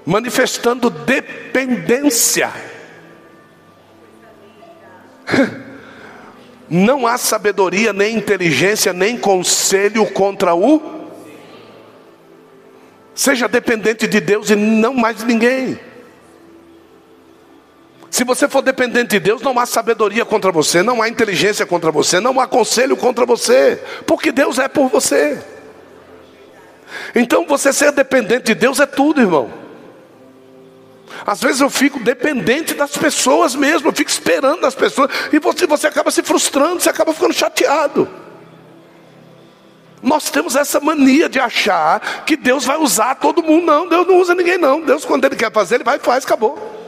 manifestando dependência <coughs> Não há sabedoria, nem inteligência, nem conselho contra o. Seja dependente de Deus e não mais de ninguém. Se você for dependente de Deus, não há sabedoria contra você, não há inteligência contra você, não há conselho contra você, porque Deus é por você. Então você ser dependente de Deus é tudo, irmão. Às vezes eu fico dependente das pessoas mesmo, eu fico esperando as pessoas, e você, você acaba se frustrando, você acaba ficando chateado. Nós temos essa mania de achar que Deus vai usar todo mundo. Não, Deus não usa ninguém, não. Deus, quando Ele quer fazer, Ele vai e faz, acabou.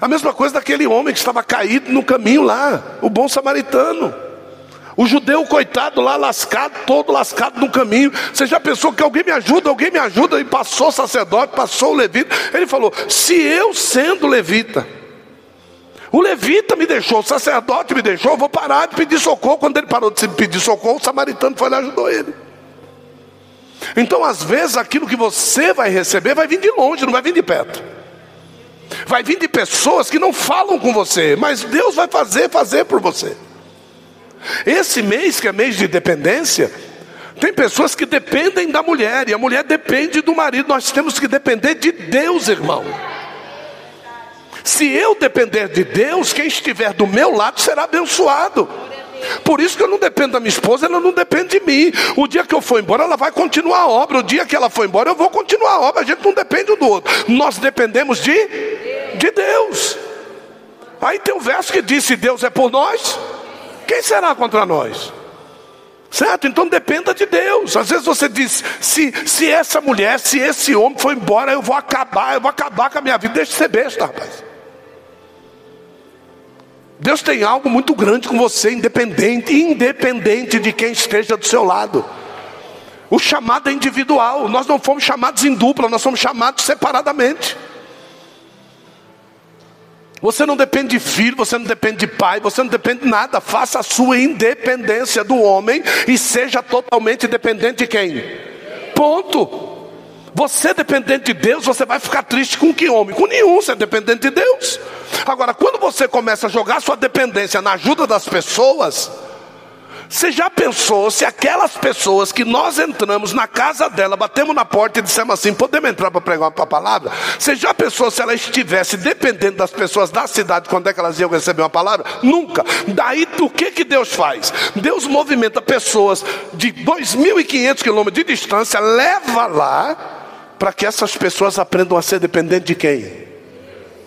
A mesma coisa daquele homem que estava caído no caminho lá, o bom samaritano. O judeu, coitado, lá lascado, todo lascado no caminho. Você já pensou que alguém me ajuda, alguém me ajuda? E passou o sacerdote, passou o levita. Ele falou: se eu sendo levita, o levita me deixou, o sacerdote me deixou, eu vou parar de pedir socorro. Quando ele parou de pedir socorro, o samaritano foi lá e ajudou ele. Então, às vezes, aquilo que você vai receber vai vir de longe, não vai vir de perto. Vai vir de pessoas que não falam com você, mas Deus vai fazer, fazer por você. Esse mês, que é mês de dependência, tem pessoas que dependem da mulher, e a mulher depende do marido. Nós temos que depender de Deus, irmão. Se eu depender de Deus, quem estiver do meu lado será abençoado. Por isso que eu não dependo da minha esposa, ela não depende de mim. O dia que eu for embora, ela vai continuar a obra. O dia que ela for embora, eu vou continuar a obra. A gente não depende um do outro. Nós dependemos de, de Deus. Aí tem um verso que diz: se Deus é por nós, quem será contra nós? Certo? Então dependa de Deus. Às vezes você diz: se, se essa mulher, se esse homem for embora, eu vou acabar, eu vou acabar com a minha vida. Deixa de ser besta, rapaz. Deus tem algo muito grande com você, independente, independente de quem esteja do seu lado. O chamado é individual. Nós não fomos chamados em dupla, nós somos chamados separadamente. Você não depende de filho, você não depende de pai, você não depende de nada. Faça a sua independência do homem e seja totalmente dependente de quem? Ponto. Você dependente de Deus, você vai ficar triste com que homem? Com nenhum, você é dependente de Deus. Agora, quando você começa a jogar sua dependência na ajuda das pessoas, você já pensou se aquelas pessoas que nós entramos na casa dela, batemos na porta e dissemos assim: podemos entrar para pregar uma palavra? Você já pensou se ela estivesse dependendo das pessoas da cidade, quando é que elas iam receber uma palavra? Nunca. Daí o que, que Deus faz? Deus movimenta pessoas de 2.500 quilômetros de distância, leva lá, para que essas pessoas aprendam a ser dependentes de quem?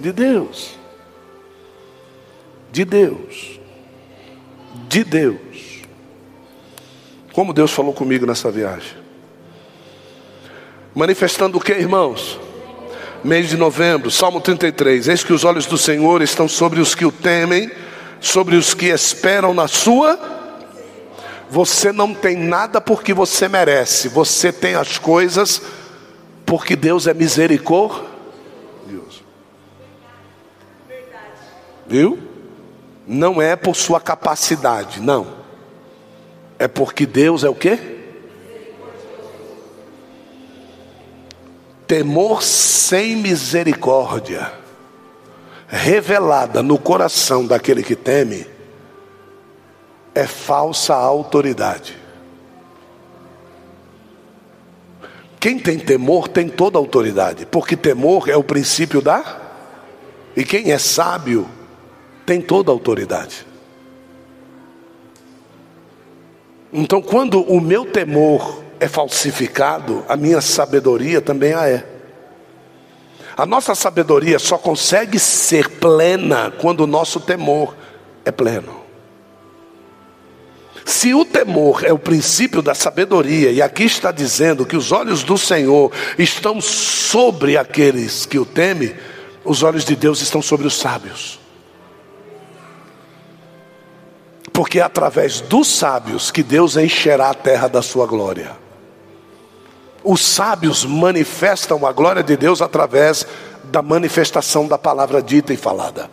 De Deus. De Deus. De Deus. Como Deus falou comigo nessa viagem. Manifestando o que, irmãos? mês de novembro, Salmo 33. Eis que os olhos do Senhor estão sobre os que o temem, sobre os que esperam na sua. Você não tem nada porque você merece, você tem as coisas porque Deus é misericordioso. Viu? Não é por sua capacidade, não. É porque Deus é o quê? Temor sem misericórdia, revelada no coração daquele que teme, é falsa autoridade. Quem tem temor tem toda autoridade, porque temor é o princípio da. E quem é sábio tem toda autoridade. Então, quando o meu temor é falsificado, a minha sabedoria também a é. A nossa sabedoria só consegue ser plena quando o nosso temor é pleno. Se o temor é o princípio da sabedoria, e aqui está dizendo que os olhos do Senhor estão sobre aqueles que o temem, os olhos de Deus estão sobre os sábios. Porque é através dos sábios que Deus encherá a terra da sua glória. Os sábios manifestam a glória de Deus através da manifestação da palavra dita e falada.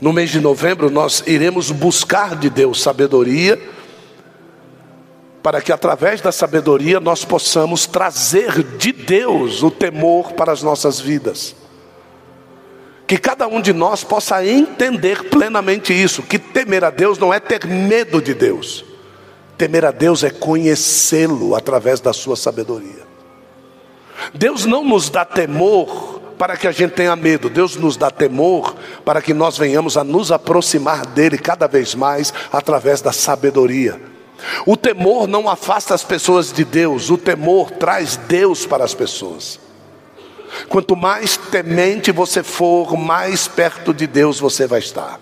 No mês de novembro, nós iremos buscar de Deus sabedoria, para que através da sabedoria nós possamos trazer de Deus o temor para as nossas vidas que cada um de nós possa entender plenamente isso: que temer a Deus não é ter medo de Deus, temer a Deus é conhecê-lo através da sua sabedoria. Deus não nos dá temor para que a gente tenha medo, Deus nos dá temor para que nós venhamos a nos aproximar dele cada vez mais através da sabedoria. O temor não afasta as pessoas de Deus, o temor traz Deus para as pessoas. Quanto mais temente você for, mais perto de Deus você vai estar.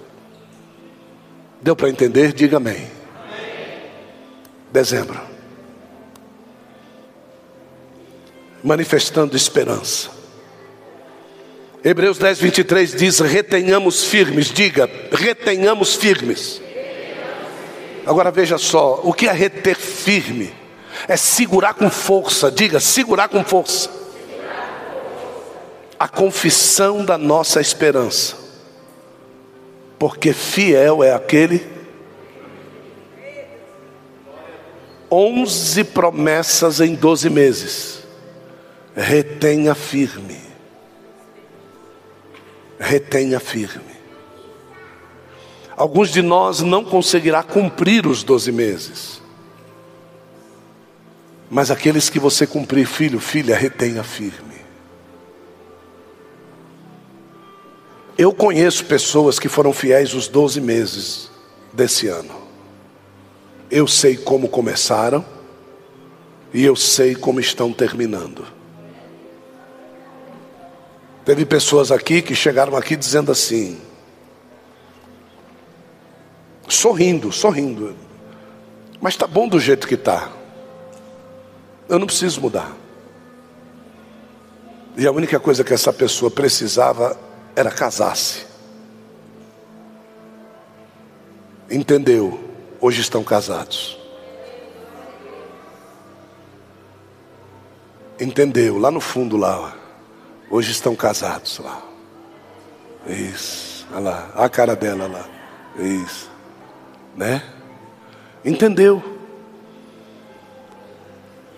Deu para entender? Diga amém. Dezembro. Manifestando esperança. Hebreus 10, 23 diz: retenhamos firmes. Diga, retenhamos firmes. Agora veja só: o que é reter firme? É segurar com força. Diga, segurar com força a confissão da nossa esperança, porque fiel é aquele. Onze promessas em doze meses, retenha firme, retenha firme. Alguns de nós não conseguirá cumprir os doze meses, mas aqueles que você cumprir, filho, filha, retenha firme. Eu conheço pessoas que foram fiéis os 12 meses desse ano. Eu sei como começaram e eu sei como estão terminando. Teve pessoas aqui que chegaram aqui dizendo assim, sorrindo, sorrindo, mas está bom do jeito que está. Eu não preciso mudar. E a única coisa que essa pessoa precisava era casar-se. Entendeu? Hoje estão casados. Entendeu? Lá no fundo lá. Hoje estão casados lá. Isso. Olha lá. A cara dela lá. Isso. Né? Entendeu?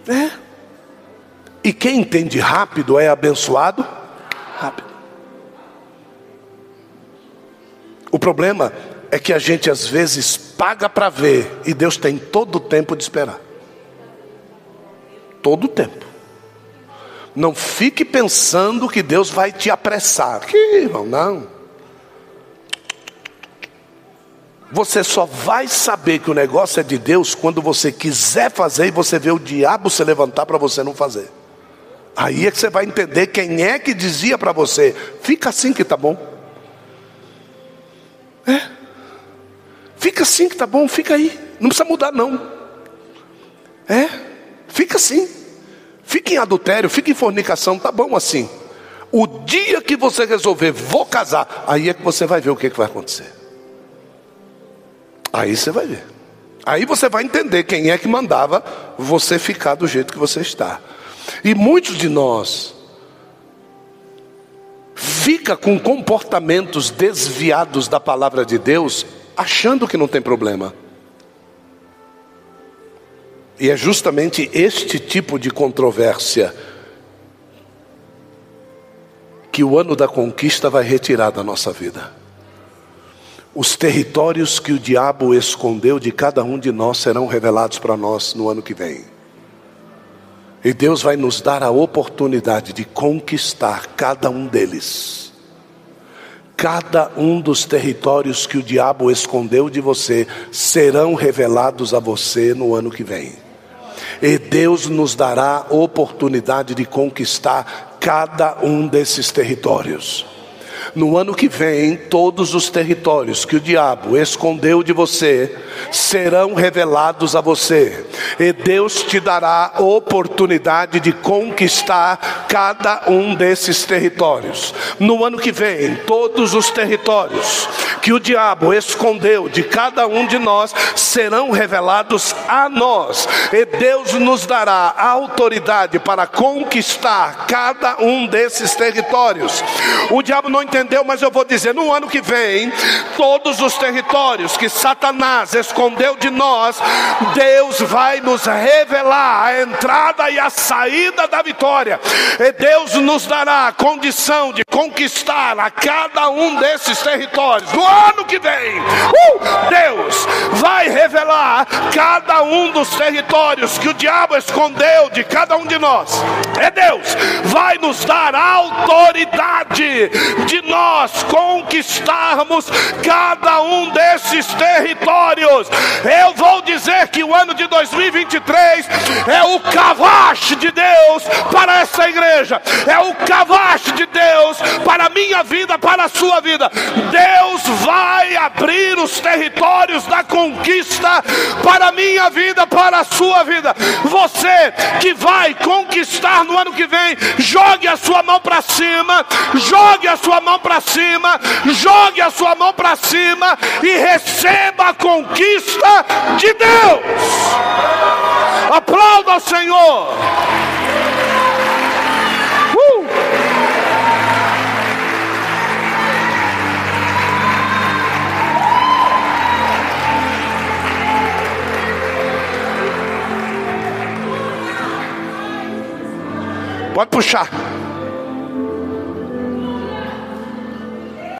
É. E quem entende rápido é abençoado rápido. O problema é que a gente às vezes paga para ver e Deus tem todo o tempo de esperar. Todo o tempo. Não fique pensando que Deus vai te apressar. Que irmão, não. Você só vai saber que o negócio é de Deus quando você quiser fazer e você vê o diabo se levantar para você não fazer. Aí é que você vai entender quem é que dizia para você: fica assim que tá bom. Fica assim que tá bom, fica aí. Não precisa mudar, não. É, fica assim. Fique em adultério, fique em fornicação, tá bom assim. O dia que você resolver, vou casar, aí é que você vai ver o que, que vai acontecer. Aí você vai ver. Aí você vai entender quem é que mandava você ficar do jeito que você está. E muitos de nós fica com comportamentos desviados da palavra de Deus, achando que não tem problema. E é justamente este tipo de controvérsia que o ano da conquista vai retirar da nossa vida. Os territórios que o diabo escondeu de cada um de nós serão revelados para nós no ano que vem. E Deus vai nos dar a oportunidade de conquistar cada um deles. Cada um dos territórios que o diabo escondeu de você serão revelados a você no ano que vem. E Deus nos dará oportunidade de conquistar cada um desses territórios. No ano que vem, todos os territórios que o diabo escondeu de você serão revelados a você, e Deus te dará oportunidade de conquistar cada um desses territórios. No ano que vem, todos os territórios que o diabo escondeu de cada um de nós serão revelados a nós, e Deus nos dará autoridade para conquistar cada um desses territórios. O diabo não entendeu, mas eu vou dizer: no ano que vem, todos os territórios que Satanás escondeu de nós, Deus vai nos revelar a entrada e a saída da vitória, e Deus nos dará a condição de conquistar a cada um desses territórios. No ano que vem, uh, Deus vai revelar cada um dos territórios que o diabo escondeu de cada um de nós. É Deus, vai nos dar autoridade de nós conquistarmos cada um desses territórios. Eu vou dizer que o ano de 2023 é o cavache de Deus para essa igreja, é o cavache de Deus para a minha vida, para a sua vida. Deus vai abrir os territórios da conquista para a minha vida, para a sua vida. Você que vai conquistar no ano que vem, jogue a sua mão para cima, jogue a sua mão para cima, jogue a sua mão para cima e receba a conquista de Deus. Aplauda o Senhor. Uh! Pode puxar.